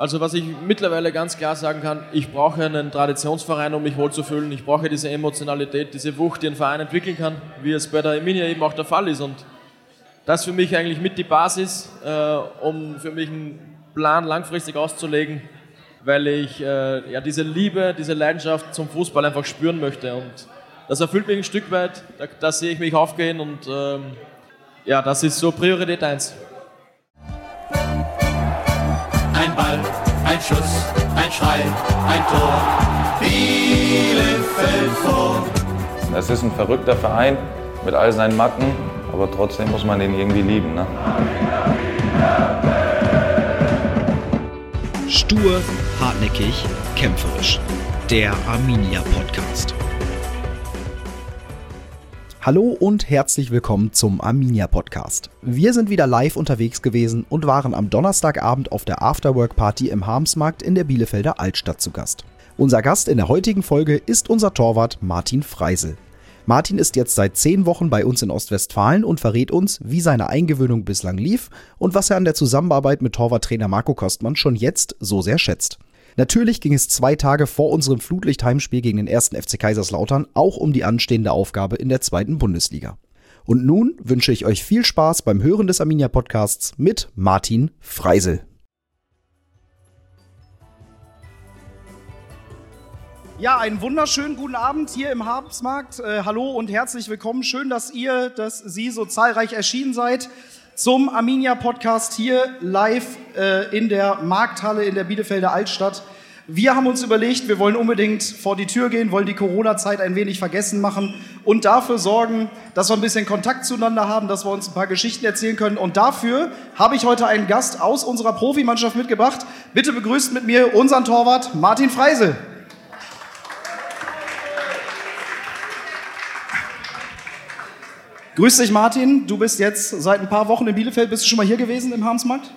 Also was ich mittlerweile ganz klar sagen kann, ich brauche einen Traditionsverein, um mich wohlzufühlen. Ich brauche diese Emotionalität, diese Wucht, die ein Verein entwickeln kann, wie es bei der Eminia eben auch der Fall ist. Und das ist für mich eigentlich mit die Basis, äh, um für mich einen Plan langfristig auszulegen, weil ich äh, ja, diese Liebe, diese Leidenschaft zum Fußball einfach spüren möchte. Und das erfüllt mich ein Stück weit, da, da sehe ich mich aufgehen und ähm, ja, das ist so Priorität 1. Ein Ball, ein Schuss, ein Schrei, ein Tor. Bielefeld vor. Es ist ein verrückter Verein mit all seinen Macken, aber trotzdem muss man den irgendwie lieben. Ne? Stur, hartnäckig, kämpferisch. Der Arminia Podcast. Hallo und herzlich willkommen zum Arminia Podcast. Wir sind wieder live unterwegs gewesen und waren am Donnerstagabend auf der Afterwork Party im Harmsmarkt in der Bielefelder Altstadt zu Gast. Unser Gast in der heutigen Folge ist unser Torwart Martin Freisel. Martin ist jetzt seit zehn Wochen bei uns in Ostwestfalen und verrät uns, wie seine Eingewöhnung bislang lief und was er an der Zusammenarbeit mit Torwarttrainer Marco Kostmann schon jetzt so sehr schätzt. Natürlich ging es zwei Tage vor unserem Flutlichtheimspiel gegen den ersten FC Kaiserslautern auch um die anstehende Aufgabe in der zweiten Bundesliga. Und nun wünsche ich euch viel Spaß beim Hören des Arminia Podcasts mit Martin Freisel. Ja, einen wunderschönen guten Abend hier im Habsmarkt. Äh, hallo und herzlich willkommen. Schön, dass ihr, dass Sie so zahlreich erschienen seid zum Arminia Podcast hier live äh, in der Markthalle in der Bielefelder Altstadt. Wir haben uns überlegt, wir wollen unbedingt vor die Tür gehen, wollen die Corona-Zeit ein wenig vergessen machen und dafür sorgen, dass wir ein bisschen Kontakt zueinander haben, dass wir uns ein paar Geschichten erzählen können. Und dafür habe ich heute einen Gast aus unserer Profimannschaft mitgebracht. Bitte begrüßt mit mir unseren Torwart Martin Freisel. Grüß dich, Martin. Du bist jetzt seit ein paar Wochen in Bielefeld. Bist du schon mal hier gewesen im Harmsmarkt?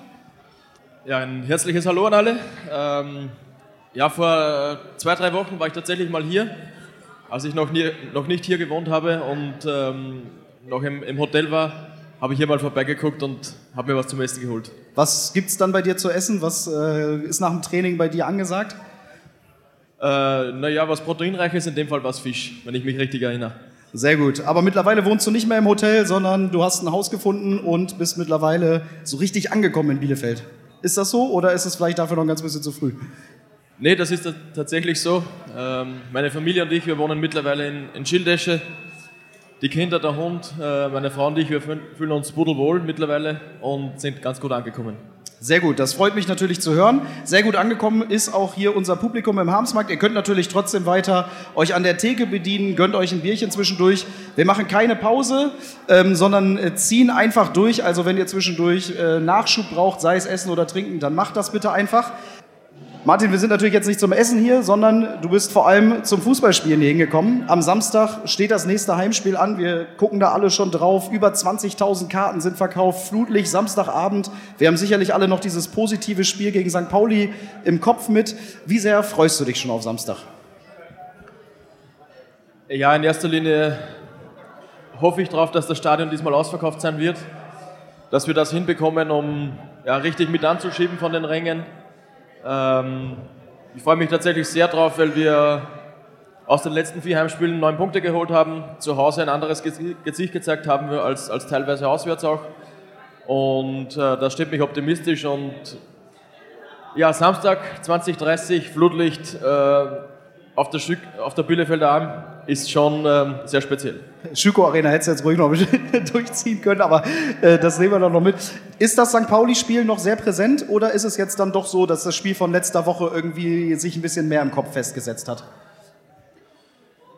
Ja, ein herzliches Hallo an alle. Ähm, ja, vor zwei, drei Wochen war ich tatsächlich mal hier, als ich noch, nie, noch nicht hier gewohnt habe und ähm, noch im, im Hotel war, habe ich hier mal vorbeigeguckt und habe mir was zum Essen geholt. Was gibt es dann bei dir zu essen? Was äh, ist nach dem Training bei dir angesagt? Äh, naja, was proteinreich ist, in dem Fall was Fisch, wenn ich mich richtig erinnere. Sehr gut. Aber mittlerweile wohnst du nicht mehr im Hotel, sondern du hast ein Haus gefunden und bist mittlerweile so richtig angekommen in Bielefeld. Ist das so oder ist es vielleicht dafür noch ein ganz bisschen zu früh? Nee, das ist tatsächlich so. Ähm, meine Familie und ich, wir wohnen mittlerweile in, Schildesche. Die Kinder, der Hund, äh, meine Frau und ich, wir fühlen uns pudelwohl mittlerweile und sind ganz gut angekommen. Sehr gut, das freut mich natürlich zu hören. Sehr gut angekommen ist auch hier unser Publikum im Harmsmarkt. Ihr könnt natürlich trotzdem weiter euch an der Theke bedienen, gönnt euch ein Bierchen zwischendurch. Wir machen keine Pause, ähm, sondern äh, ziehen einfach durch. Also wenn ihr zwischendurch äh, Nachschub braucht, sei es Essen oder Trinken, dann macht das bitte einfach. Martin, wir sind natürlich jetzt nicht zum Essen hier, sondern du bist vor allem zum Fußballspielen hier hingekommen. Am Samstag steht das nächste Heimspiel an. Wir gucken da alle schon drauf. Über 20.000 Karten sind verkauft. Flutlich Samstagabend. Wir haben sicherlich alle noch dieses positive Spiel gegen St. Pauli im Kopf mit. Wie sehr freust du dich schon auf Samstag? Ja, in erster Linie hoffe ich darauf, dass das Stadion diesmal ausverkauft sein wird. Dass wir das hinbekommen, um ja, richtig mit anzuschieben von den Rängen ähm, ich freue mich tatsächlich sehr drauf, weil wir aus den letzten vier Heimspielen neun Punkte geholt haben, zu Hause ein anderes Gesicht gezeigt haben wir als, als teilweise auswärts auch. Und äh, das stimmt mich optimistisch und ja, Samstag 2030 Flutlicht äh, auf der, Stück, auf der Bielefelder Alm ist schon ähm, sehr speziell. Schüko Arena hätte es jetzt ruhig noch durchziehen können, aber äh, das nehmen wir doch noch mit. Ist das St. Pauli-Spiel noch sehr präsent oder ist es jetzt dann doch so, dass das Spiel von letzter Woche irgendwie sich ein bisschen mehr im Kopf festgesetzt hat?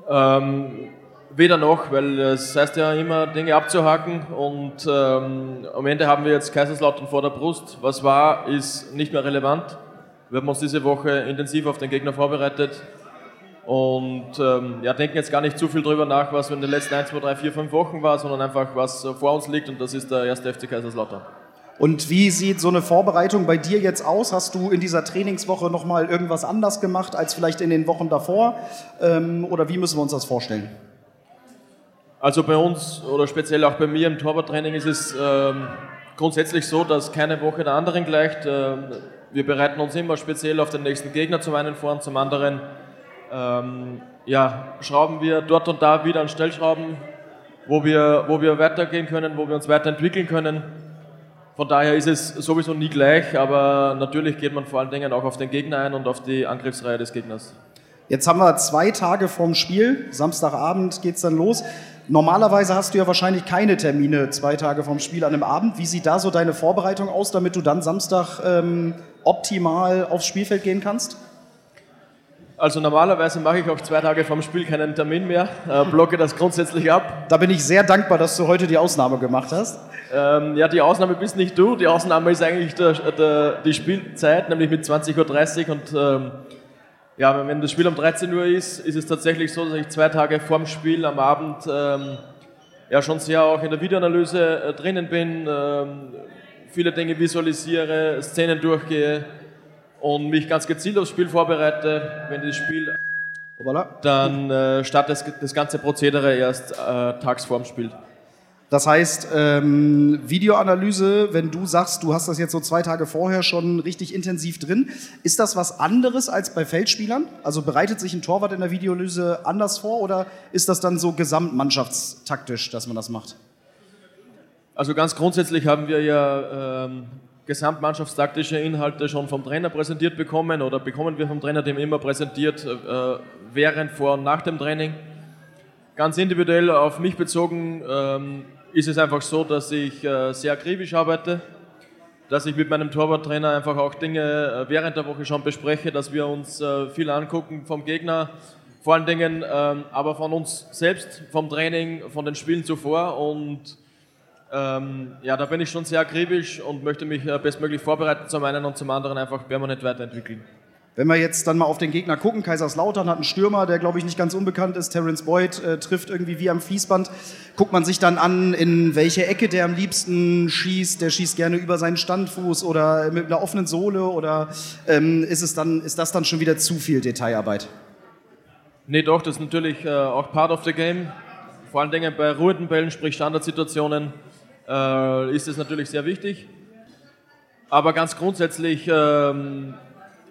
Ähm, weder noch, weil es heißt ja immer, Dinge abzuhaken und ähm, am Ende haben wir jetzt Kaiserslautern vor der Brust. Was war, ist nicht mehr relevant. Wir haben uns diese Woche intensiv auf den Gegner vorbereitet und ähm, ja, denken jetzt gar nicht zu viel drüber nach, was in den letzten 1, 2, 3, 4, 5 Wochen war, sondern einfach, was vor uns liegt und das ist der erste FC Kaiserslautern. Und wie sieht so eine Vorbereitung bei dir jetzt aus? Hast du in dieser Trainingswoche nochmal irgendwas anders gemacht als vielleicht in den Wochen davor? Ähm, oder wie müssen wir uns das vorstellen? Also bei uns oder speziell auch bei mir im Torwarttraining ist es ähm, grundsätzlich so, dass keine Woche der anderen gleicht. Ähm, wir bereiten uns immer speziell auf den nächsten Gegner zum einen vor und zum anderen ähm, ja, schrauben wir dort und da wieder an Stellschrauben, wo wir, wo wir weitergehen können, wo wir uns weiterentwickeln können. Von daher ist es sowieso nie gleich, aber natürlich geht man vor allen Dingen auch auf den Gegner ein und auf die Angriffsreihe des Gegners. Jetzt haben wir zwei Tage vorm Spiel. Samstagabend geht es dann los. Normalerweise hast du ja wahrscheinlich keine Termine zwei Tage vorm Spiel an einem Abend. Wie sieht da so deine Vorbereitung aus, damit du dann Samstag ähm, optimal aufs Spielfeld gehen kannst? Also normalerweise mache ich auch zwei Tage vorm Spiel keinen Termin mehr, äh, blocke das grundsätzlich ab. Da bin ich sehr dankbar, dass du heute die Ausnahme gemacht hast. Ähm, ja, die Ausnahme bist nicht du, die Ausnahme ist eigentlich der, der, die Spielzeit, nämlich mit 20.30 Uhr und ähm, ja, wenn das Spiel um 13 Uhr ist, ist es tatsächlich so, dass ich zwei Tage vorm Spiel am Abend ähm, ja schon sehr auch in der Videoanalyse äh, drinnen bin, ähm, viele Dinge visualisiere, Szenen durchgehe und mich ganz gezielt aufs Spiel vorbereite. Wenn das Spiel dann äh, startet das, das ganze Prozedere erst äh, tags vorm Spiel. Das heißt, ähm, Videoanalyse, wenn du sagst, du hast das jetzt so zwei Tage vorher schon richtig intensiv drin, ist das was anderes als bei Feldspielern? Also bereitet sich ein Torwart in der Videoanalyse anders vor oder ist das dann so gesamtmannschaftstaktisch, dass man das macht? Also ganz grundsätzlich haben wir ja ähm, gesamtmannschaftstaktische Inhalte schon vom Trainer präsentiert bekommen oder bekommen wir vom Trainer dem immer präsentiert, äh, während, vor und nach dem Training. Ganz individuell auf mich bezogen ähm, ist es einfach so, dass ich äh, sehr akribisch arbeite, dass ich mit meinem Torwarttrainer einfach auch Dinge äh, während der Woche schon bespreche, dass wir uns äh, viel angucken vom Gegner, vor allen Dingen ähm, aber von uns selbst, vom Training, von den Spielen zuvor und ähm, ja, da bin ich schon sehr akribisch und möchte mich äh, bestmöglich vorbereiten zum einen und zum anderen einfach permanent weiterentwickeln. Wenn wir jetzt dann mal auf den Gegner gucken, Kaiserslautern hat einen Stürmer, der glaube ich nicht ganz unbekannt ist, Terence Boyd äh, trifft irgendwie wie am Fließband. Guckt man sich dann an, in welche Ecke der am liebsten schießt, der schießt gerne über seinen Standfuß oder mit einer offenen Sohle oder ähm, ist, es dann, ist das dann schon wieder zu viel Detailarbeit? Nee, doch, das ist natürlich äh, auch part of the game. Vor allen Dingen bei ruhenden Bällen, sprich Standardsituationen, äh, ist es natürlich sehr wichtig. Aber ganz grundsätzlich ähm,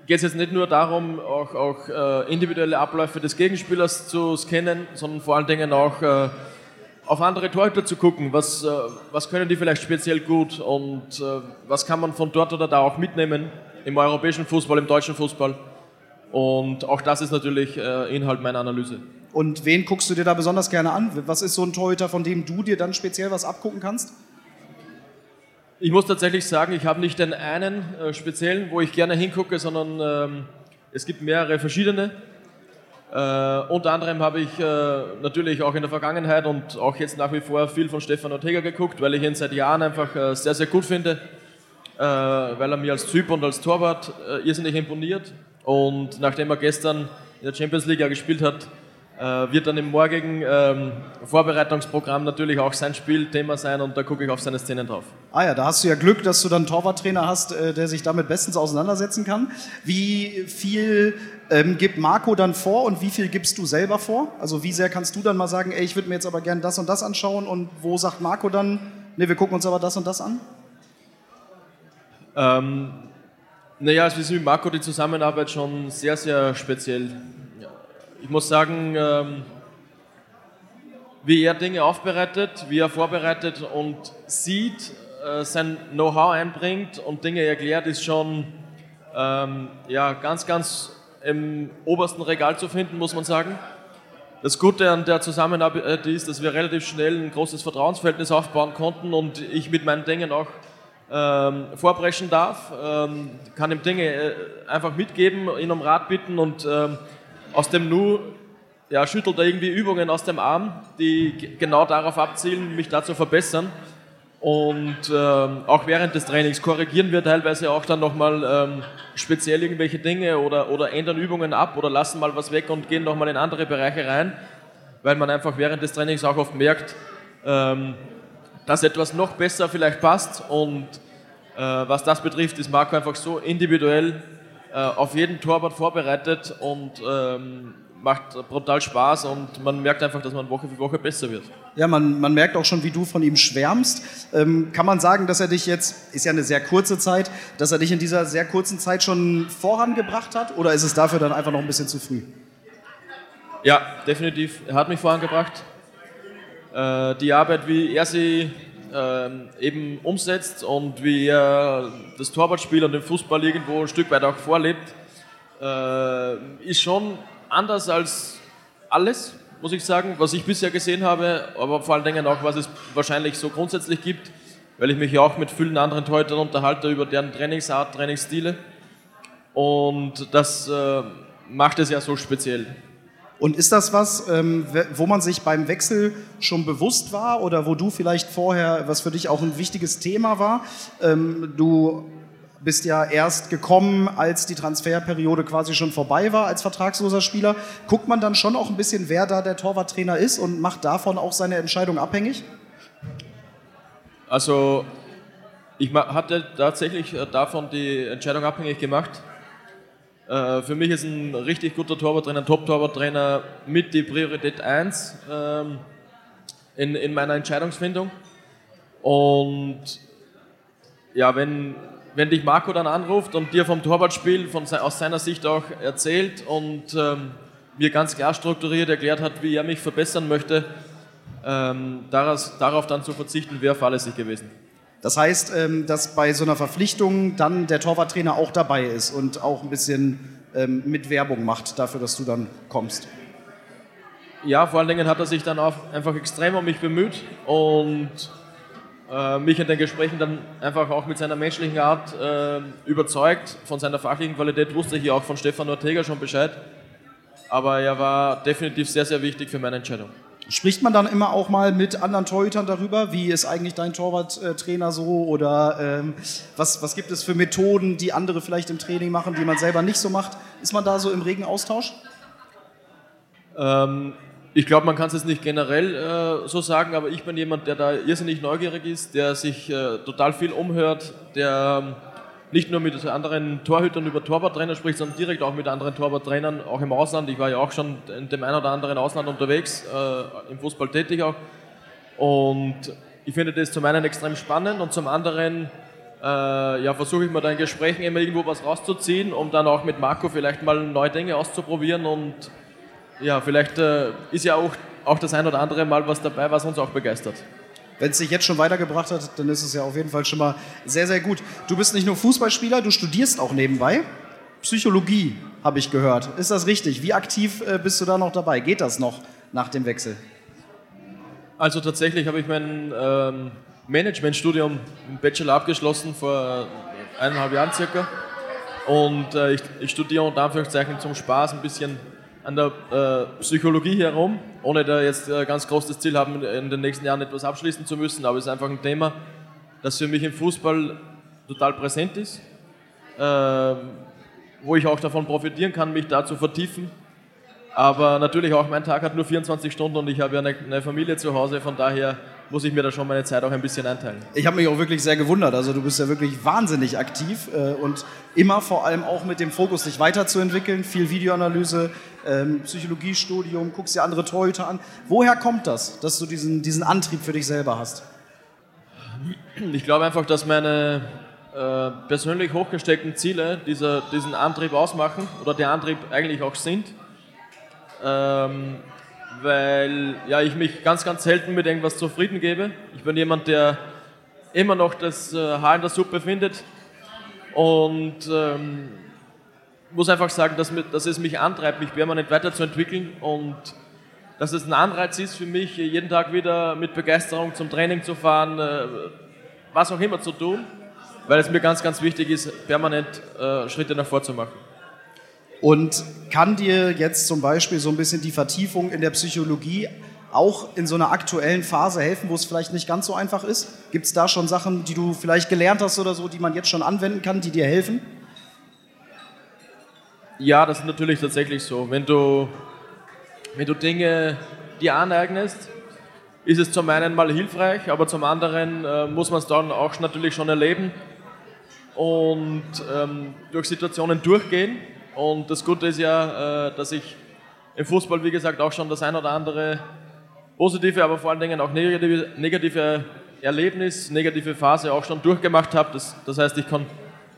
geht es jetzt nicht nur darum, auch, auch äh, individuelle Abläufe des Gegenspielers zu scannen, sondern vor allen Dingen auch äh, auf andere Torhüter zu gucken. Was, äh, was können die vielleicht speziell gut und äh, was kann man von dort oder da auch mitnehmen im europäischen Fußball, im deutschen Fußball. Und auch das ist natürlich äh, Inhalt meiner Analyse. Und wen guckst du dir da besonders gerne an? Was ist so ein Torhüter, von dem du dir dann speziell was abgucken kannst? Ich muss tatsächlich sagen, ich habe nicht den einen äh, speziellen, wo ich gerne hingucke, sondern ähm, es gibt mehrere verschiedene. Äh, unter anderem habe ich äh, natürlich auch in der Vergangenheit und auch jetzt nach wie vor viel von Stefan Ortega geguckt, weil ich ihn seit Jahren einfach äh, sehr, sehr gut finde, äh, weil er mir als Typ und als Torwart äh, irrsinnig imponiert. Und nachdem er gestern in der Champions League gespielt hat, wird dann im morgigen ähm, Vorbereitungsprogramm natürlich auch sein Spiel Thema sein und da gucke ich auf seine Szenen drauf. Ah ja, da hast du ja Glück, dass du dann einen Torwarttrainer hast, äh, der sich damit bestens auseinandersetzen kann. Wie viel ähm, gibt Marco dann vor und wie viel gibst du selber vor? Also wie sehr kannst du dann mal sagen, ey, ich würde mir jetzt aber gerne das und das anschauen und wo sagt Marco dann, ne, wir gucken uns aber das und das an? Ähm, naja, es ist mit Marco die Zusammenarbeit schon sehr, sehr speziell ich muss sagen, ähm, wie er Dinge aufbereitet, wie er vorbereitet und sieht, äh, sein Know-how einbringt und Dinge erklärt, ist schon ähm, ja, ganz, ganz im obersten Regal zu finden, muss man sagen. Das Gute an der Zusammenarbeit ist, dass wir relativ schnell ein großes Vertrauensverhältnis aufbauen konnten und ich mit meinen Dingen auch ähm, vorbrechen darf, ähm, kann ihm Dinge äh, einfach mitgeben, ihn um Rat bitten und ähm, aus dem Nu ja, schüttelt er irgendwie Übungen aus dem Arm, die genau darauf abzielen, mich da zu verbessern. Und ähm, auch während des Trainings korrigieren wir teilweise auch dann nochmal ähm, speziell irgendwelche Dinge oder, oder ändern Übungen ab oder lassen mal was weg und gehen nochmal in andere Bereiche rein, weil man einfach während des Trainings auch oft merkt, ähm, dass etwas noch besser vielleicht passt. Und äh, was das betrifft, ist Marco einfach so individuell auf jeden Torwart vorbereitet und ähm, macht brutal Spaß und man merkt einfach, dass man Woche für Woche besser wird. Ja, man, man merkt auch schon, wie du von ihm schwärmst. Ähm, kann man sagen, dass er dich jetzt, ist ja eine sehr kurze Zeit, dass er dich in dieser sehr kurzen Zeit schon vorangebracht hat? Oder ist es dafür dann einfach noch ein bisschen zu früh? Ja, definitiv. Er hat mich vorangebracht. Äh, die Arbeit, wie er sie äh, eben umsetzt und wie er das Torwartspiel und den Fußball irgendwo ein Stück weit auch vorlebt, äh, ist schon anders als alles, muss ich sagen, was ich bisher gesehen habe, aber vor allen Dingen auch, was es wahrscheinlich so grundsätzlich gibt, weil ich mich ja auch mit vielen anderen Torhütern unterhalte über deren Trainingsart, Trainingsstile. Und das äh, macht es ja so speziell. Und ist das was, ähm, wo man sich beim Wechsel schon bewusst war oder wo du vielleicht vorher, was für dich auch ein wichtiges Thema war? Ähm, du bist ja erst gekommen, als die Transferperiode quasi schon vorbei war als vertragsloser Spieler. Guckt man dann schon auch ein bisschen, wer da der Torwarttrainer ist und macht davon auch seine Entscheidung abhängig? Also ich hatte tatsächlich äh, davon die Entscheidung abhängig gemacht. Äh, für mich ist ein richtig guter Torwarttrainer, ein Top-Torwarttrainer mit die Priorität 1 ähm, in, in meiner Entscheidungsfindung. Und ja, wenn, wenn dich Marco dann anruft und dir vom Torwartspiel von, aus seiner Sicht auch erzählt und ähm, mir ganz klar strukturiert erklärt hat, wie er mich verbessern möchte, ähm, daraus, darauf dann zu verzichten, wäre fahrlässig gewesen. Das heißt, ähm, dass bei so einer Verpflichtung dann der Torwarttrainer auch dabei ist und auch ein bisschen ähm, mit Werbung macht dafür, dass du dann kommst. Ja, vor allen Dingen hat er sich dann auch einfach extrem um mich bemüht und äh, mich in den Gesprächen dann einfach auch mit seiner menschlichen Art äh, überzeugt. Von seiner fachlichen Qualität wusste ich ja auch von Stefan Ortega schon Bescheid. Aber er war definitiv sehr, sehr wichtig für meine Entscheidung. Spricht man dann immer auch mal mit anderen Torhütern darüber? Wie ist eigentlich dein Torwarttrainer so? Oder ähm, was, was gibt es für Methoden, die andere vielleicht im Training machen, die man selber nicht so macht? Ist man da so im regen Austausch? Ähm, ich glaube, man kann es jetzt nicht generell äh, so sagen, aber ich bin jemand, der da irrsinnig neugierig ist, der sich äh, total viel umhört, der ähm, nicht nur mit anderen Torhütern über Torwarttrainer spricht, sondern direkt auch mit anderen Torwarttrainern, auch im Ausland. Ich war ja auch schon in dem einen oder anderen Ausland unterwegs, äh, im Fußball tätig auch. Und ich finde das zum einen extrem spannend und zum anderen äh, ja, versuche ich mir da in Gesprächen immer irgendwo was rauszuziehen, um dann auch mit Marco vielleicht mal neue Dinge auszuprobieren. Und ja, vielleicht äh, ist ja auch, auch das ein oder andere Mal was dabei, was uns auch begeistert. Wenn es dich jetzt schon weitergebracht hat, dann ist es ja auf jeden Fall schon mal sehr, sehr gut. Du bist nicht nur Fußballspieler, du studierst auch nebenbei. Psychologie, habe ich gehört. Ist das richtig? Wie aktiv äh, bist du da noch dabei? Geht das noch nach dem Wechsel? Also tatsächlich habe ich mein ähm, Managementstudium im Bachelor abgeschlossen vor eineinhalb Jahren circa. Und äh, ich, ich studiere unter Anführungszeichen zum Spaß ein bisschen an der äh, Psychologie herum, ohne da jetzt äh, ganz groß das Ziel haben, in den nächsten Jahren etwas abschließen zu müssen, aber es ist einfach ein Thema, das für mich im Fußball total präsent ist, äh, wo ich auch davon profitieren kann, mich da zu vertiefen. Aber natürlich auch, mein Tag hat nur 24 Stunden und ich habe ja eine, eine Familie zu Hause, von daher muss ich mir da schon meine Zeit auch ein bisschen einteilen. Ich habe mich auch wirklich sehr gewundert. Also du bist ja wirklich wahnsinnig aktiv äh, und immer vor allem auch mit dem Fokus, dich weiterzuentwickeln. Viel Videoanalyse, ähm, Psychologiestudium, guckst dir andere Torhüter an. Woher kommt das, dass du diesen, diesen Antrieb für dich selber hast? Ich glaube einfach, dass meine äh, persönlich hochgesteckten Ziele dieser, diesen Antrieb ausmachen oder der Antrieb eigentlich auch sind. Ähm, weil ja, ich mich ganz, ganz selten mit irgendwas zufrieden gebe. Ich bin jemand, der immer noch das äh, Haar in der Suppe findet und ähm, muss einfach sagen, dass, dass es mich antreibt, mich permanent weiterzuentwickeln und dass es ein Anreiz ist für mich, jeden Tag wieder mit Begeisterung zum Training zu fahren, äh, was auch immer zu tun, weil es mir ganz, ganz wichtig ist, permanent äh, Schritte nach vorne zu machen. Und kann dir jetzt zum Beispiel so ein bisschen die Vertiefung in der Psychologie auch in so einer aktuellen Phase helfen, wo es vielleicht nicht ganz so einfach ist? Gibt es da schon Sachen, die du vielleicht gelernt hast oder so, die man jetzt schon anwenden kann, die dir helfen? Ja, das ist natürlich tatsächlich so. Wenn du, wenn du Dinge dir aneignest, ist es zum einen mal hilfreich, aber zum anderen äh, muss man es dann auch natürlich schon erleben und ähm, durch Situationen durchgehen und das Gute ist ja, äh, dass ich im Fußball, wie gesagt, auch schon das ein oder andere positive, aber vor allen Dingen auch negative, negative Erlebnis, negative Phase auch schon durchgemacht habe. Das, das heißt, ich kann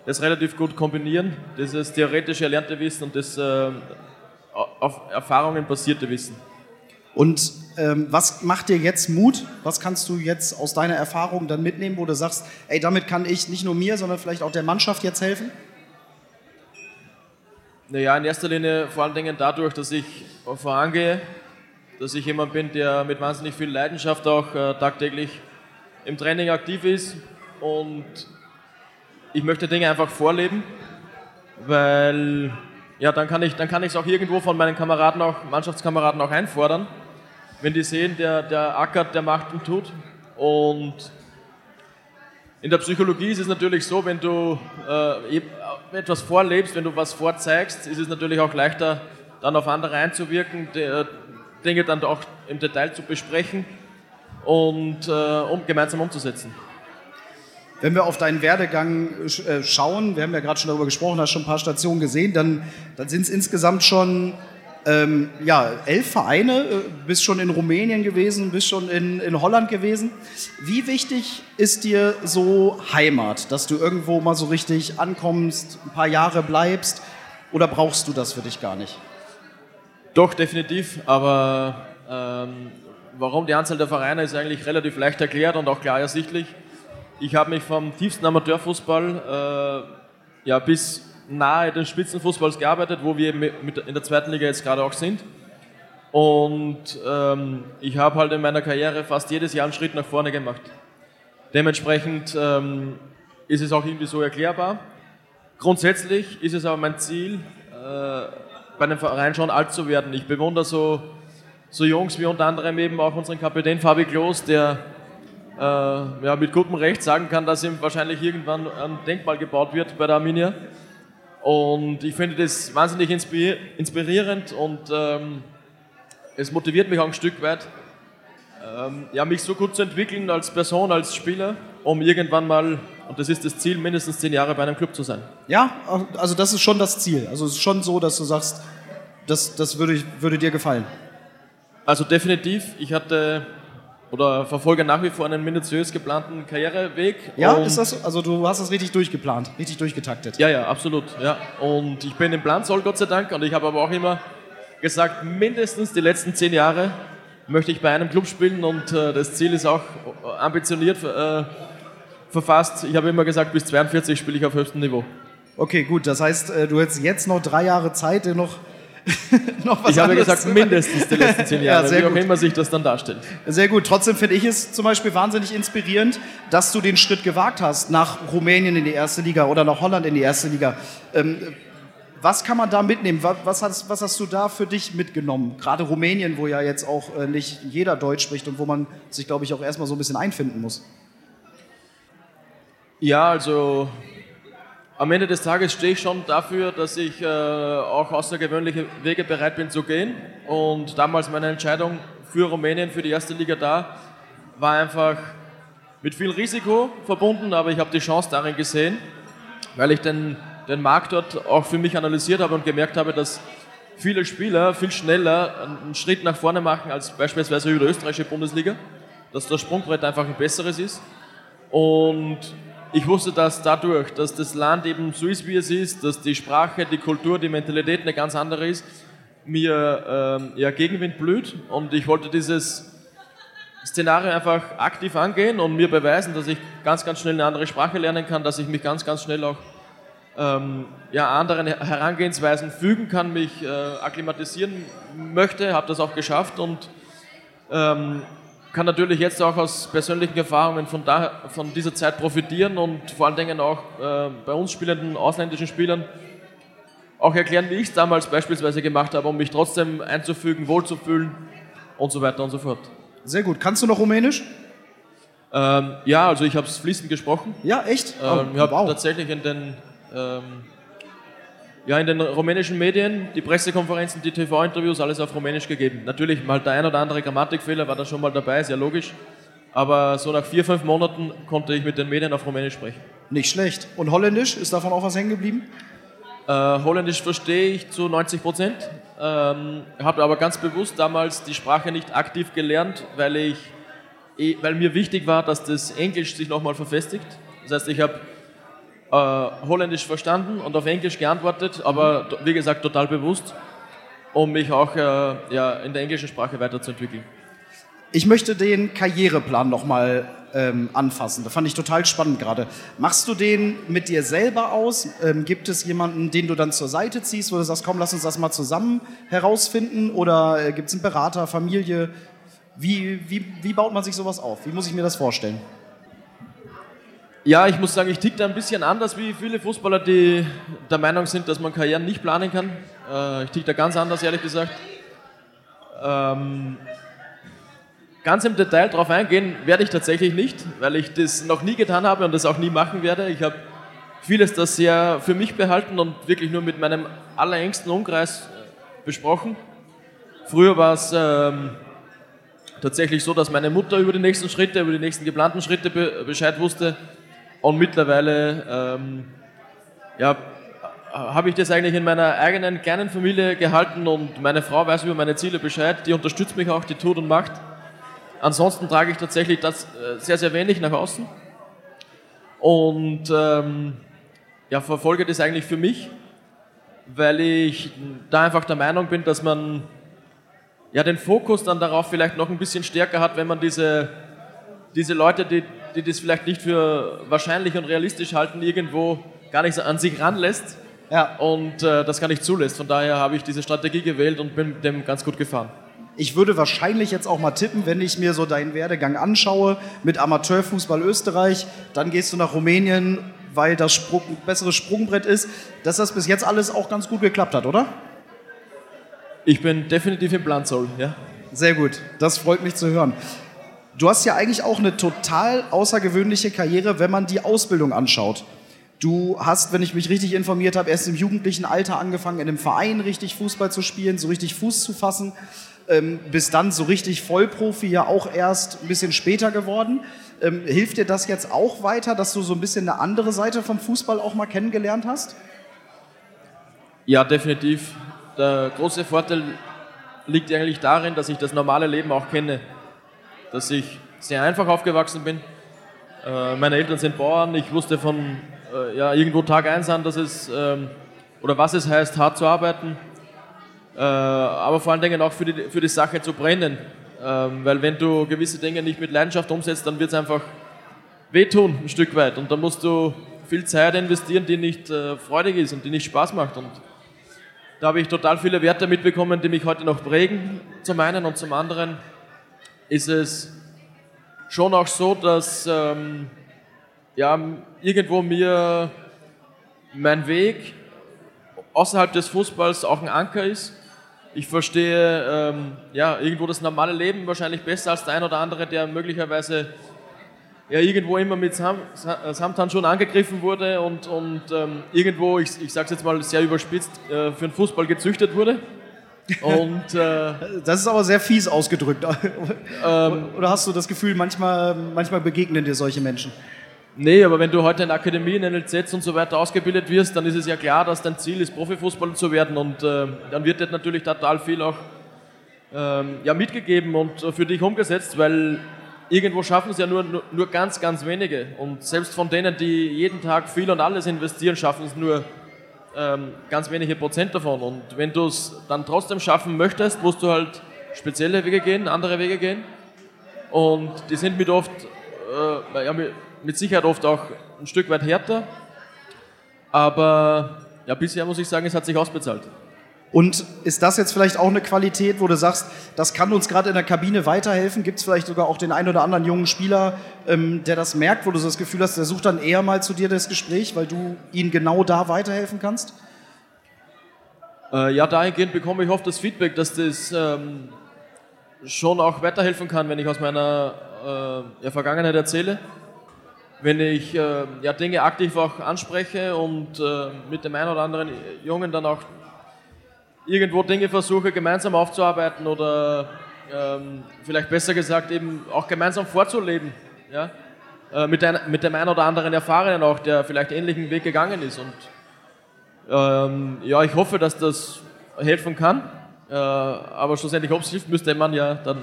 das relativ gut kombinieren, dieses theoretische erlernte Wissen und das äh, auf Erfahrungen basierte Wissen. Und ähm, was macht dir jetzt Mut? Was kannst du jetzt aus deiner Erfahrung dann mitnehmen, wo du sagst, ey, damit kann ich nicht nur mir, sondern vielleicht auch der Mannschaft jetzt helfen? Naja, in erster Linie vor allen Dingen dadurch, dass ich vorangehe, dass ich jemand bin, der mit wahnsinnig viel Leidenschaft auch äh, tagtäglich im Training aktiv ist. Und ich möchte Dinge einfach vorleben, weil ja, dann kann ich es auch irgendwo von meinen Kameraden auch Mannschaftskameraden auch einfordern, wenn die sehen, der der ackert, der macht und tut. Und in der Psychologie ist es natürlich so, wenn du äh, etwas vorlebst, wenn du was vorzeigst, ist es natürlich auch leichter, dann auf andere einzuwirken, die, Dinge dann auch im Detail zu besprechen und äh, um, gemeinsam umzusetzen. Wenn wir auf deinen Werdegang äh, schauen, wir haben ja gerade schon darüber gesprochen, hast schon ein paar Stationen gesehen, dann, dann sind es insgesamt schon ähm, ja, elf Vereine, äh, bist schon in Rumänien gewesen, bist schon in, in Holland gewesen. Wie wichtig ist dir so Heimat, dass du irgendwo mal so richtig ankommst, ein paar Jahre bleibst oder brauchst du das für dich gar nicht? Doch, definitiv, aber ähm, warum die Anzahl der Vereine ist eigentlich relativ leicht erklärt und auch klar ersichtlich. Ich habe mich vom tiefsten Amateurfußball äh, ja, bis nahe des Spitzenfußballs gearbeitet, wo wir in der zweiten Liga jetzt gerade auch sind. Und ähm, ich habe halt in meiner Karriere fast jedes Jahr einen Schritt nach vorne gemacht. Dementsprechend ähm, ist es auch irgendwie so erklärbar. Grundsätzlich ist es aber mein Ziel, äh, bei einem Verein schon alt zu werden. Ich bewundere so, so Jungs wie unter anderem eben auch unseren Kapitän Fabi Klos, der äh, ja, mit gutem Recht sagen kann, dass ihm wahrscheinlich irgendwann ein Denkmal gebaut wird bei der Arminia. Und ich finde das wahnsinnig inspirierend und ähm, es motiviert mich auch ein Stück weit, ähm, ja, mich so gut zu entwickeln als Person, als Spieler, um irgendwann mal, und das ist das Ziel, mindestens zehn Jahre bei einem Club zu sein. Ja, also das ist schon das Ziel. Also es ist schon so, dass du sagst, das, das würde, würde dir gefallen. Also definitiv. Ich hatte oder verfolge nach wie vor einen minutiös geplanten Karriereweg. Ja, ist das so? Also du hast das richtig durchgeplant, richtig durchgetaktet. Ja, ja, absolut. Ja. Und ich bin im Plan soll Gott sei Dank und ich habe aber auch immer gesagt, mindestens die letzten zehn Jahre möchte ich bei einem Club spielen und äh, das Ziel ist auch ambitioniert äh, verfasst. Ich habe immer gesagt, bis 42 spiele ich auf höchstem Niveau. Okay, gut. Das heißt, äh, du hättest jetzt noch drei Jahre Zeit, noch noch was Ich habe gesagt, mindestens die letzten zehn Jahre, ja, sehr wie gut. auch immer sich das dann darstellt. Sehr gut. Trotzdem finde ich es zum Beispiel wahnsinnig inspirierend, dass du den Schritt gewagt hast nach Rumänien in die erste Liga oder nach Holland in die erste Liga. Ähm, was kann man da mitnehmen? Was hast, was hast, du da für dich mitgenommen? Gerade Rumänien, wo ja jetzt auch äh, nicht jeder Deutsch spricht und wo man sich, glaube ich, auch erstmal so ein bisschen einfinden muss. Ja, also am Ende des Tages stehe ich schon dafür, dass ich äh, auch außergewöhnliche Wege bereit bin zu gehen. Und damals meine Entscheidung für Rumänien, für die erste Liga da, war einfach mit viel Risiko verbunden, aber ich habe die Chance darin gesehen, weil ich den, den Markt dort auch für mich analysiert habe und gemerkt habe, dass viele Spieler viel schneller einen Schritt nach vorne machen als beispielsweise die österreichische Bundesliga, dass das Sprungbrett einfach ein besseres ist. Und ich wusste, dass dadurch, dass das Land eben so ist, wie es ist, dass die Sprache, die Kultur, die Mentalität eine ganz andere ist, mir ähm, ja, Gegenwind blüht und ich wollte dieses Szenario einfach aktiv angehen und mir beweisen, dass ich ganz, ganz schnell eine andere Sprache lernen kann, dass ich mich ganz, ganz schnell auch ähm, ja, anderen Herangehensweisen fügen kann, mich äh, akklimatisieren möchte, habe das auch geschafft und ähm, kann natürlich jetzt auch aus persönlichen Erfahrungen von, da, von dieser Zeit profitieren und vor allen Dingen auch äh, bei uns spielenden ausländischen Spielern auch erklären, wie ich es damals beispielsweise gemacht habe, um mich trotzdem einzufügen, wohlzufühlen und so weiter und so fort. Sehr gut. Kannst du noch Rumänisch? Ähm, ja, also ich habe es fließend gesprochen. Ja, echt? Ähm, oh, ich habe wow. tatsächlich in den ähm, ja, in den rumänischen Medien, die Pressekonferenzen, die TV-Interviews, alles auf Rumänisch gegeben. Natürlich mal der ein oder andere Grammatikfehler war da schon mal dabei, sehr logisch. Aber so nach vier, fünf Monaten konnte ich mit den Medien auf Rumänisch sprechen. Nicht schlecht. Und Holländisch, ist davon auch was hängen geblieben? Äh, Holländisch verstehe ich zu 90 Prozent. ähm, habe aber ganz bewusst damals die Sprache nicht aktiv gelernt, weil, ich, eh, weil mir wichtig war, dass das Englisch sich nochmal verfestigt. Das heißt, ich habe Holländisch verstanden und auf Englisch geantwortet, aber wie gesagt total bewusst, um mich auch äh, ja, in der englischen Sprache weiterzuentwickeln. Ich möchte den Karriereplan nochmal ähm, anfassen. Das fand ich total spannend gerade. Machst du den mit dir selber aus? Ähm, gibt es jemanden, den du dann zur Seite ziehst, wo du sagst, komm, lass uns das mal zusammen herausfinden? Oder äh, gibt es einen Berater, Familie? Wie, wie, wie baut man sich sowas auf? Wie muss ich mir das vorstellen? Ja, ich muss sagen, ich ticke da ein bisschen anders wie viele Fußballer, die der Meinung sind, dass man Karrieren nicht planen kann. Äh, ich ticke da ganz anders, ehrlich gesagt. Ähm, ganz im Detail darauf eingehen werde ich tatsächlich nicht, weil ich das noch nie getan habe und das auch nie machen werde. Ich habe vieles das sehr für mich behalten und wirklich nur mit meinem allerengsten Umkreis äh, besprochen. Früher war es ähm, tatsächlich so, dass meine Mutter über die nächsten Schritte, über die nächsten geplanten Schritte Bescheid wusste. Und mittlerweile ähm, ja, habe ich das eigentlich in meiner eigenen kleinen Familie gehalten und meine Frau weiß über meine Ziele Bescheid. Die unterstützt mich auch, die tut und macht. Ansonsten trage ich tatsächlich das äh, sehr, sehr wenig nach außen und ähm, ja, verfolge das eigentlich für mich, weil ich da einfach der Meinung bin, dass man ja, den Fokus dann darauf vielleicht noch ein bisschen stärker hat, wenn man diese, diese Leute, die die das vielleicht nicht für wahrscheinlich und realistisch halten, irgendwo gar nicht an sich ranlässt ja. und äh, das gar nicht zulässt. Von daher habe ich diese Strategie gewählt und bin dem ganz gut gefahren. Ich würde wahrscheinlich jetzt auch mal tippen, wenn ich mir so deinen Werdegang anschaue mit Amateurfußball Österreich, dann gehst du nach Rumänien, weil das Sprung, ein besseres Sprungbrett ist, dass das bis jetzt alles auch ganz gut geklappt hat, oder? Ich bin definitiv im Plan Soll, ja. Sehr gut, das freut mich zu hören. Du hast ja eigentlich auch eine total außergewöhnliche Karriere, wenn man die Ausbildung anschaut. Du hast, wenn ich mich richtig informiert habe, erst im jugendlichen Alter angefangen, in einem Verein richtig Fußball zu spielen, so richtig Fuß zu fassen. Ähm, bis dann so richtig Vollprofi ja auch erst ein bisschen später geworden. Ähm, hilft dir das jetzt auch weiter, dass du so ein bisschen eine andere Seite vom Fußball auch mal kennengelernt hast? Ja, definitiv. Der große Vorteil liegt eigentlich darin, dass ich das normale Leben auch kenne dass ich sehr einfach aufgewachsen bin. Äh, meine Eltern sind Bauern, ich wusste von äh, ja, irgendwo Tag eins an, dass es, ähm, oder was es heißt, hart zu arbeiten, äh, aber vor allen Dingen auch für die, für die Sache zu brennen. Ähm, weil wenn du gewisse Dinge nicht mit Leidenschaft umsetzt, dann wird es einfach wehtun, ein Stück weit. Und dann musst du viel Zeit investieren, die nicht freudig ist und die nicht Spaß macht. Und da habe ich total viele Werte mitbekommen, die mich heute noch prägen, zum einen und zum anderen ist es schon auch so, dass ähm, ja, irgendwo mir mein Weg außerhalb des Fußballs auch ein Anker ist. Ich verstehe ähm, ja, irgendwo das normale Leben wahrscheinlich besser als der ein oder andere, der möglicherweise ja, irgendwo immer mit Sam Samtan schon angegriffen wurde und, und ähm, irgendwo, ich, ich sage es jetzt mal sehr überspitzt, äh, für den Fußball gezüchtet wurde. Und, äh, das ist aber sehr fies ausgedrückt. Ähm, Oder hast du das Gefühl, manchmal, manchmal begegnen dir solche Menschen? Nee, aber wenn du heute in Akademien, NLZs und so weiter ausgebildet wirst, dann ist es ja klar, dass dein Ziel ist, Profifußballer zu werden. Und äh, dann wird dir natürlich total viel auch ähm, ja, mitgegeben und für dich umgesetzt, weil irgendwo schaffen es ja nur, nur, nur ganz, ganz wenige. Und selbst von denen, die jeden Tag viel und alles investieren, schaffen es nur ähm, ganz wenige Prozent davon. Und wenn du es dann trotzdem schaffen möchtest, musst du halt spezielle Wege gehen, andere Wege gehen. Und die sind mit oft, äh, ja, mit Sicherheit oft auch ein Stück weit härter. Aber ja, bisher muss ich sagen, es hat sich ausbezahlt. Und ist das jetzt vielleicht auch eine Qualität, wo du sagst, das kann uns gerade in der Kabine weiterhelfen? Gibt es vielleicht sogar auch den einen oder anderen jungen Spieler, ähm, der das merkt, wo du so das Gefühl hast, der sucht dann eher mal zu dir das Gespräch, weil du ihm genau da weiterhelfen kannst? Äh, ja, dahingehend bekomme ich oft das Feedback, dass das ähm, schon auch weiterhelfen kann, wenn ich aus meiner äh, ja, Vergangenheit erzähle. Wenn ich äh, ja, Dinge aktiv auch anspreche und äh, mit dem einen oder anderen Jungen dann auch irgendwo Dinge versuche gemeinsam aufzuarbeiten oder ähm, vielleicht besser gesagt eben auch gemeinsam vorzuleben. Ja? Äh, mit, ein, mit dem einen oder anderen Erfahrenen auch, der vielleicht ähnlichen Weg gegangen ist. Und ähm, ja, ich hoffe, dass das helfen kann. Äh, aber schlussendlich, ob es hilft, müsste man ja dann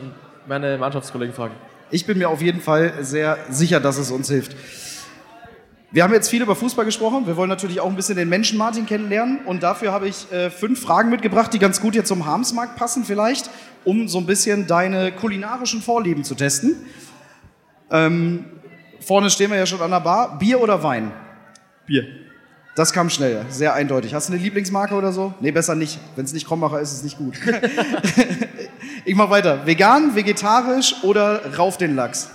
meine Mannschaftskollegen fragen. Ich bin mir auf jeden Fall sehr sicher, dass es uns hilft. Wir haben jetzt viel über Fußball gesprochen. Wir wollen natürlich auch ein bisschen den Menschen Martin kennenlernen. Und dafür habe ich äh, fünf Fragen mitgebracht, die ganz gut jetzt zum Harmsmarkt passen vielleicht, um so ein bisschen deine kulinarischen Vorlieben zu testen. Ähm, vorne stehen wir ja schon an der Bar. Bier oder Wein? Bier. Das kam schnell, sehr eindeutig. Hast du eine Lieblingsmarke oder so? Nee, besser nicht. Wenn es nicht Krombacher ist, ist es nicht gut. ich mach weiter. Vegan, vegetarisch oder rauf den Lachs?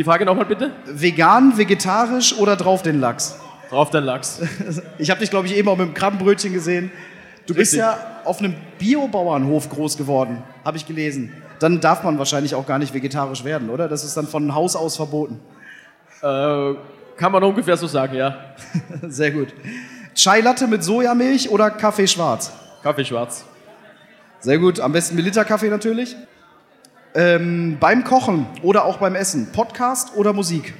Die Frage nochmal bitte? Vegan, vegetarisch oder drauf den Lachs? Drauf den Lachs. Ich habe dich, glaube ich, eben auch mit dem Krabbenbrötchen gesehen. Du bist Richtig. ja auf einem Biobauernhof groß geworden, habe ich gelesen. Dann darf man wahrscheinlich auch gar nicht vegetarisch werden, oder? Das ist dann von Haus aus verboten. Äh, kann man ungefähr so sagen, ja. Sehr gut. Chai Latte mit Sojamilch oder Kaffee schwarz? Kaffee schwarz. Sehr gut, am besten Militerkaffee natürlich. Ähm, beim Kochen oder auch beim Essen, Podcast oder Musik?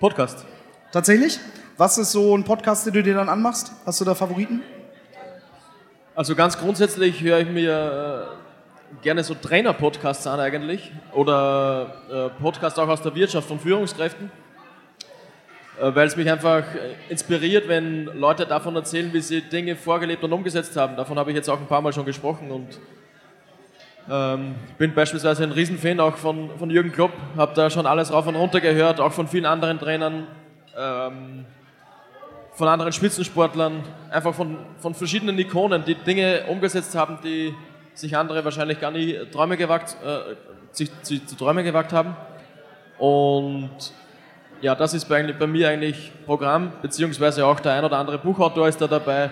Podcast. Tatsächlich? Was ist so ein Podcast, den du dir dann anmachst? Hast du da Favoriten? Also ganz grundsätzlich höre ich mir äh, gerne so Trainer-Podcasts an eigentlich oder äh, Podcasts auch aus der Wirtschaft von Führungskräften, äh, weil es mich einfach inspiriert, wenn Leute davon erzählen, wie sie Dinge vorgelebt und umgesetzt haben. Davon habe ich jetzt auch ein paar Mal schon gesprochen und ähm, bin beispielsweise ein Riesenfan auch von, von Jürgen Klopp, habe da schon alles rauf und runter gehört, auch von vielen anderen Trainern. Ähm, von anderen Spitzensportlern, einfach von, von verschiedenen Ikonen, die Dinge umgesetzt haben, die sich andere wahrscheinlich gar nie Träume gewagt, äh, sich zu, zu Träume gewagt haben. Und ja, das ist bei, bei mir eigentlich Programm, beziehungsweise auch der ein oder andere Buchautor ist da dabei.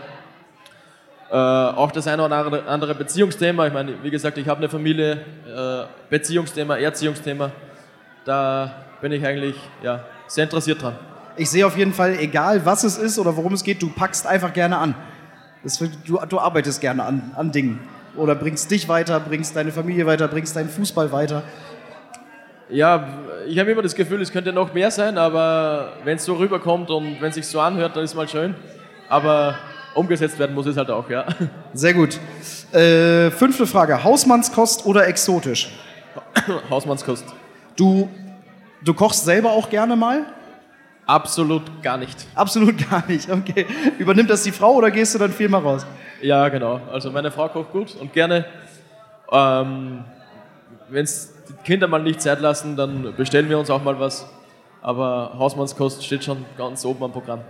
Äh, auch das eine oder andere- Beziehungsthema. Ich meine, wie gesagt, ich habe eine Familie, äh, Beziehungsthema, Erziehungsthema. Da bin ich eigentlich ja, sehr interessiert dran. Ich sehe auf jeden Fall, egal was es ist oder worum es geht, du packst einfach gerne an. Das, du, du arbeitest gerne an, an Dingen. Oder bringst dich weiter, bringst deine Familie weiter, bringst deinen Fußball weiter. Ja, ich habe immer das Gefühl, es könnte noch mehr sein, aber wenn es so rüberkommt und wenn es sich so anhört, dann ist mal schön. Aber umgesetzt werden muss es halt auch, ja. Sehr gut. Äh, fünfte Frage: Hausmannskost oder exotisch? Hausmannskost. Du, du kochst selber auch gerne mal? Absolut gar nicht. Absolut gar nicht. Okay. Übernimmt das die Frau oder gehst du dann viel mal raus? Ja, genau. Also meine Frau kocht gut und gerne. Ähm, wenn es die Kinder mal nicht Zeit lassen, dann bestellen wir uns auch mal was. Aber Hausmannskost steht schon ganz oben am Programm.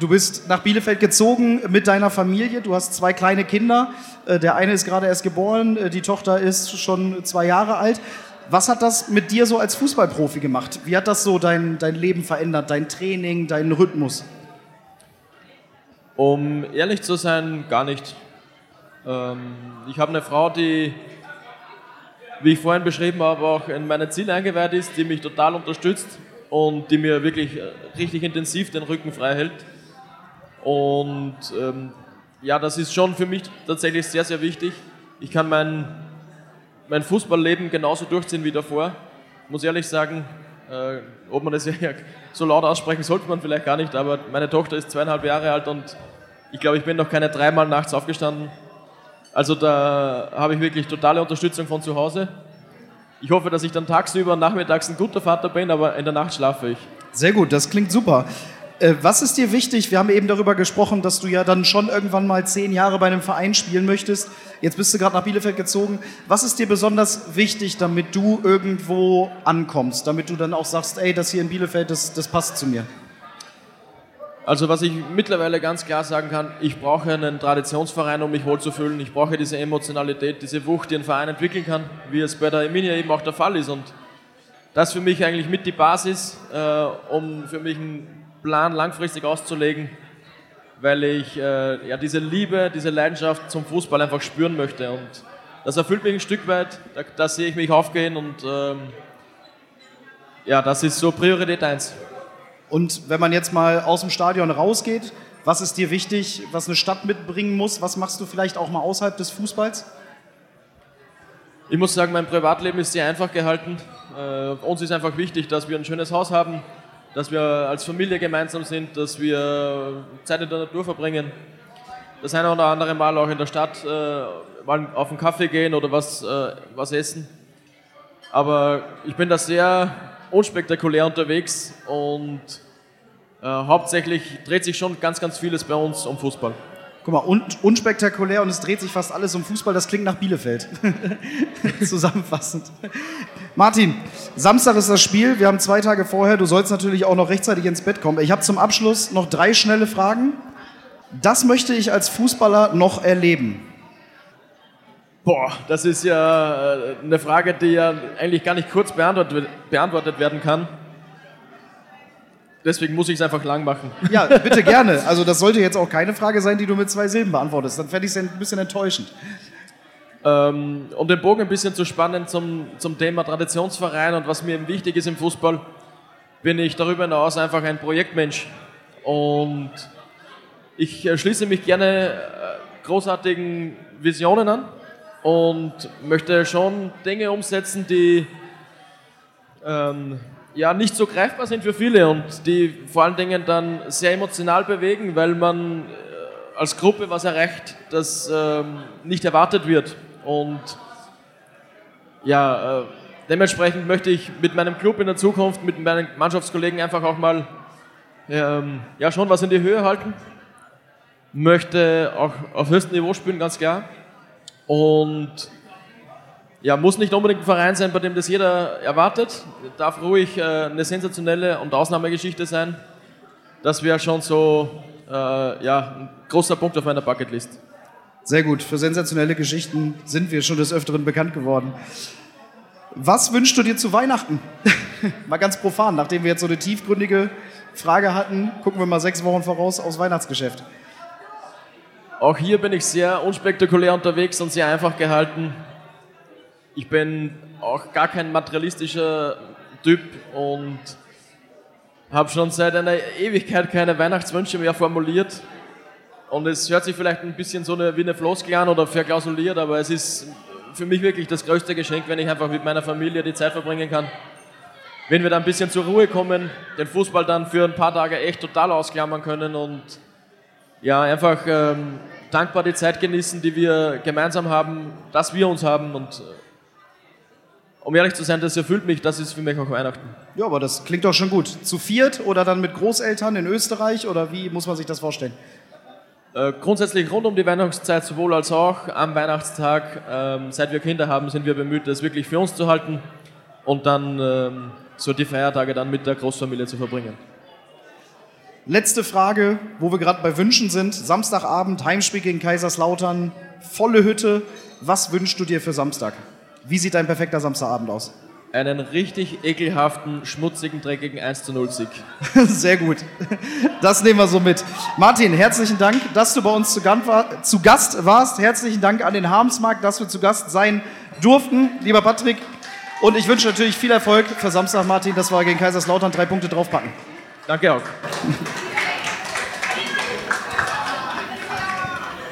Du bist nach Bielefeld gezogen mit deiner Familie. Du hast zwei kleine Kinder. Äh, Der eine ist gerade erst geboren, äh, die Tochter ist schon zwei Jahre alt. Was hat das mit dir so als Fußballprofi gemacht? Wie hat das so dein, dein Leben verändert, dein Training, deinen Rhythmus? Um ehrlich zu sein, gar nicht. Ähm, ich habe eine Frau, die, wie ich vorhin beschrieben habe, auch in meine Ziele eingeweiht ist, die mich total unterstützt und die mir wirklich äh, richtig intensiv den Rücken frei hält. Und ähm, ja, das ist schon für mich tatsächlich sehr, sehr wichtig. Ich kann mein, mein Fußballleben genauso durchziehen wie davor. Muss ehrlich sagen, äh, ob man das ja so laut aussprechen sollte man vielleicht gar nicht, aber meine Tochter ist zweieinhalb Jahre alt und ich glaube, ich bin noch keine dreimal nachts aufgestanden. Also da habe ich wirklich totale Unterstützung von zu Hause. Ich hoffe, dass ich dann tagsüber und nachmittags ein guter Vater bin, aber in der Nacht schlafe ich. Sehr gut, das klingt super. Äh, Was ist dir wichtig? Wir haben eben darüber gesprochen, dass du ja dann schon irgendwann mal zehn Jahre bei einem Verein spielen möchtest. Jetzt bist du gerade nach Bielefeld gezogen. Was ist dir besonders wichtig, damit du irgendwo ankommst? Damit du dann auch sagst, ey, das hier in Bielefeld, das, das passt zu mir. Also was ich mittlerweile ganz klar sagen kann, ich brauche einen Traditionsverein, um mich wohlzufühlen. Ich brauche diese Emotionalität, diese Wucht, die ein Verein entwickeln kann, wie es bei der Eminia eben auch der Fall ist. Und das ist für mich eigentlich mit die Basis, äh, um für mich einen Plan langfristig auszulegen, weil ich äh, ja, diese Liebe, diese Leidenschaft zum Fußball einfach spüren möchte. Und das erfüllt mich ein Stück weit, da, da sehe ich mich aufgehen und ähm, ja, das ist so Priorität 1. Und wenn man jetzt mal aus dem Stadion rausgeht, was ist dir wichtig, was eine Stadt mitbringen muss? Was machst du vielleicht auch mal außerhalb des Fußballs? Ich muss sagen, mein Privatleben ist sehr einfach gehalten. Äh, uns ist einfach wichtig, dass wir ein schönes Haus haben, dass wir als Familie gemeinsam sind, dass wir Zeit in der Natur verbringen. das eine oder andere Mal auch in der Stadt äh, mal auf einen Kaffee gehen oder was, äh, was essen. Aber ich bin da sehr unspektakulär unterwegs und äh, hauptsächlich dreht sich schon ganz, ganz vieles bei uns um Fußball. Guck mal, un unspektakulär und es dreht sich fast alles um Fußball. Das klingt nach Bielefeld. Zusammenfassend. Martin, Samstag ist das Spiel. Wir haben zwei Tage vorher. Du sollst natürlich auch noch rechtzeitig ins Bett kommen. Ich habe zum Abschluss noch drei schnelle Fragen. Das möchte ich als Fußballer noch erleben. Boah, das ist ja äh, eine Frage, die ja eigentlich gar nicht kurz beantwortet, beantwortet werden kann. Deswegen muss ich es einfach lang machen. Ja, bitte gerne. Also das sollte jetzt auch keine Frage sein, die du mit zwei Silben beantwortest. Dann fände ich es ein bisschen enttäuschend. Ähm, um den Bogen ein bisschen zu spannen zum, zum Thema Traditionsverein und was mir eben wichtig ist im Fußball, bin ich darüber hinaus einfach ein Projektmensch. Und ich äh, schließe mich gerne äh, großartigen Visionen an und möchte schon Dinge umsetzen, die ähm, ja nicht so greifbar sind für viele und die vor allen Dingen dann sehr emotional bewegen, weil man äh, als Gruppe was erreicht, das ähm, nicht erwartet wird. Und ja, äh, dementsprechend möchte ich mit meinem Club in der Zukunft, mit meinen Mannschaftskollegen einfach auch mal ähm, ja, schon was in die Höhe halten. Möchte auch auf höchstem Niveau spielen, ganz klar. Und ja, muss nicht unbedingt ein Verein sein, bei dem das jeder erwartet. Darf ruhig äh, eine sensationelle und Ausnahmegeschichte sein. Das wäre schon so äh, ja, ein großer Punkt auf meiner Bucketlist. Sehr gut. Für sensationelle Geschichten sind wir schon des Öfteren bekannt geworden. Was wünschst du dir zu Weihnachten? mal ganz profan, nachdem wir jetzt so eine tiefgründige Frage hatten, gucken wir mal sechs Wochen voraus aufs Weihnachtsgeschäft. Auch hier bin ich sehr unspektakulär unterwegs und sehr einfach gehalten ich bin auch gar kein materialistischer Typ und habe schon seit einer Ewigkeit keine Weihnachtswünsche mehr formuliert. Und es hört sich vielleicht ein bisschen so eine, wie eine Floskel an oder verklausuliert, aber es ist für mich wirklich das größte Geschenk, wenn ich einfach mit meiner Familie die Zeit verbringen kann. Wenn wir dann ein bisschen zur Ruhe kommen, den Fußball dann für ein paar Tage echt total ausklammern können und ja, einfach ähm, dankbar die Zeit genießen, die wir gemeinsam haben, dass wir uns haben und um ehrlich zu sein, das erfüllt mich, das ist für mich auch Weihnachten. Ja, aber das klingt doch schon gut. Zu viert oder dann mit Großeltern in Österreich oder wie muss man sich das vorstellen? Äh, grundsätzlich rund um die Weihnachtszeit sowohl als auch am Weihnachtstag. Ähm, seit wir Kinder haben, sind wir bemüht, das wirklich für uns zu halten und dann ähm, so die Feiertage dann mit der Großfamilie zu verbringen. Letzte Frage, wo wir gerade bei Wünschen sind. Samstagabend, Heimspiel gegen Kaiserslautern, volle Hütte. Was wünschst du dir für Samstag? Wie sieht dein perfekter Samstagabend aus? Einen richtig ekelhaften, schmutzigen, dreckigen 1 zu 0 Sieg. Sehr gut. Das nehmen wir so mit. Martin, herzlichen Dank, dass du bei uns zu, zu Gast warst. Herzlichen Dank an den Harmsmarkt, dass wir zu Gast sein durften, lieber Patrick. Und ich wünsche natürlich viel Erfolg für Samstag, Martin, dass wir gegen Kaiserslautern drei Punkte draufpacken. Danke auch.